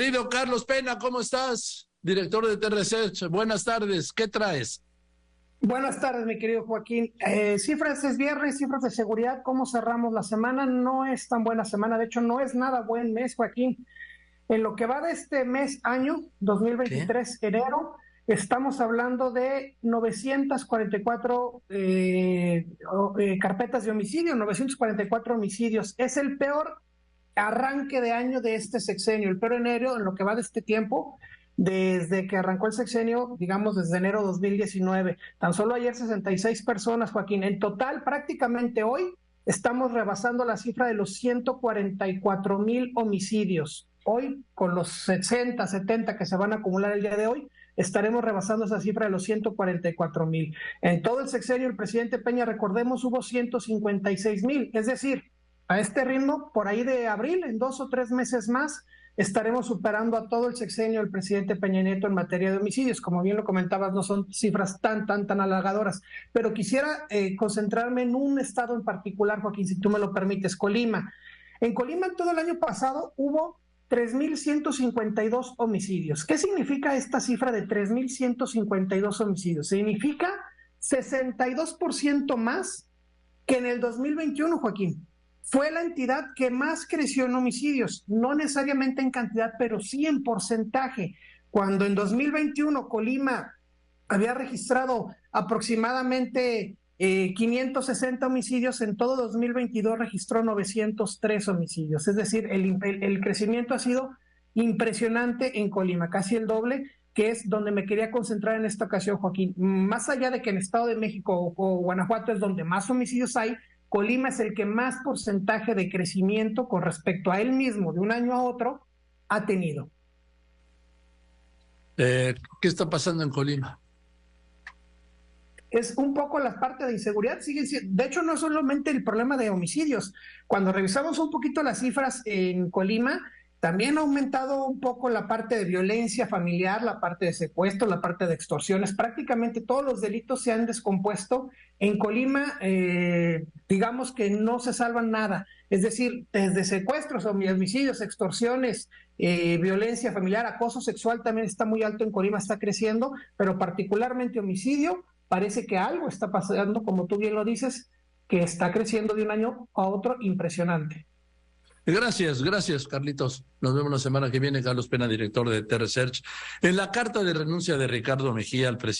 Querido Carlos Pena, ¿cómo estás? Director de T-Research, buenas tardes, ¿qué traes? Buenas tardes, mi querido Joaquín. Eh, cifras es viernes, cifras de seguridad, ¿cómo cerramos la semana? No es tan buena semana, de hecho no es nada buen mes, Joaquín. En lo que va de este mes, año 2023, enero, estamos hablando de 944 eh, eh, carpetas de homicidio, 944 homicidios. Es el peor arranque de año de este sexenio, el peor enero en lo que va de este tiempo, desde que arrancó el sexenio, digamos desde enero 2019. Tan solo ayer 66 personas, Joaquín. En total, prácticamente hoy estamos rebasando la cifra de los 144 mil homicidios. Hoy, con los 60, 70 que se van a acumular el día de hoy, estaremos rebasando esa cifra de los 144 mil. En todo el sexenio, el presidente Peña, recordemos, hubo 156 mil. Es decir, a este ritmo, por ahí de abril, en dos o tres meses más, estaremos superando a todo el sexenio del presidente Peña Nieto en materia de homicidios. Como bien lo comentabas, no son cifras tan, tan, tan halagadoras. Pero quisiera eh, concentrarme en un estado en particular, Joaquín, si tú me lo permites, Colima. En Colima, todo el año pasado hubo 3.152 homicidios. ¿Qué significa esta cifra de 3.152 homicidios? Significa 62% más que en el 2021, Joaquín fue la entidad que más creció en homicidios, no necesariamente en cantidad, pero sí en porcentaje. Cuando en 2021 Colima había registrado aproximadamente 560 eh, homicidios, en todo 2022 registró 903 homicidios. Es decir, el, el, crecimiento ha sido impresionante en Colima, casi el doble, que es donde me quería concentrar en esta ocasión, Joaquín. Más allá de que en Estado de México o Guanajuato es donde más homicidios hay, Colima es el que más porcentaje de crecimiento con respecto a él mismo de un año a otro ha tenido. Eh, ¿Qué está pasando en Colima? Es un poco la parte de inseguridad, sigue de hecho no es solamente el problema de homicidios. Cuando revisamos un poquito las cifras en Colima, también ha aumentado un poco la parte de violencia familiar, la parte de secuestro, la parte de extorsiones. Prácticamente todos los delitos se han descompuesto. En Colima, eh, digamos que no se salvan nada. Es decir, desde secuestros, homicidios, extorsiones, eh, violencia familiar, acoso sexual también está muy alto en Colima, está creciendo, pero particularmente homicidio, parece que algo está pasando, como tú bien lo dices, que está creciendo de un año a otro impresionante. Gracias, gracias, Carlitos. Nos vemos la semana que viene. Carlos Pena, director de T-Research. En la carta de renuncia de Ricardo Mejía al presidente.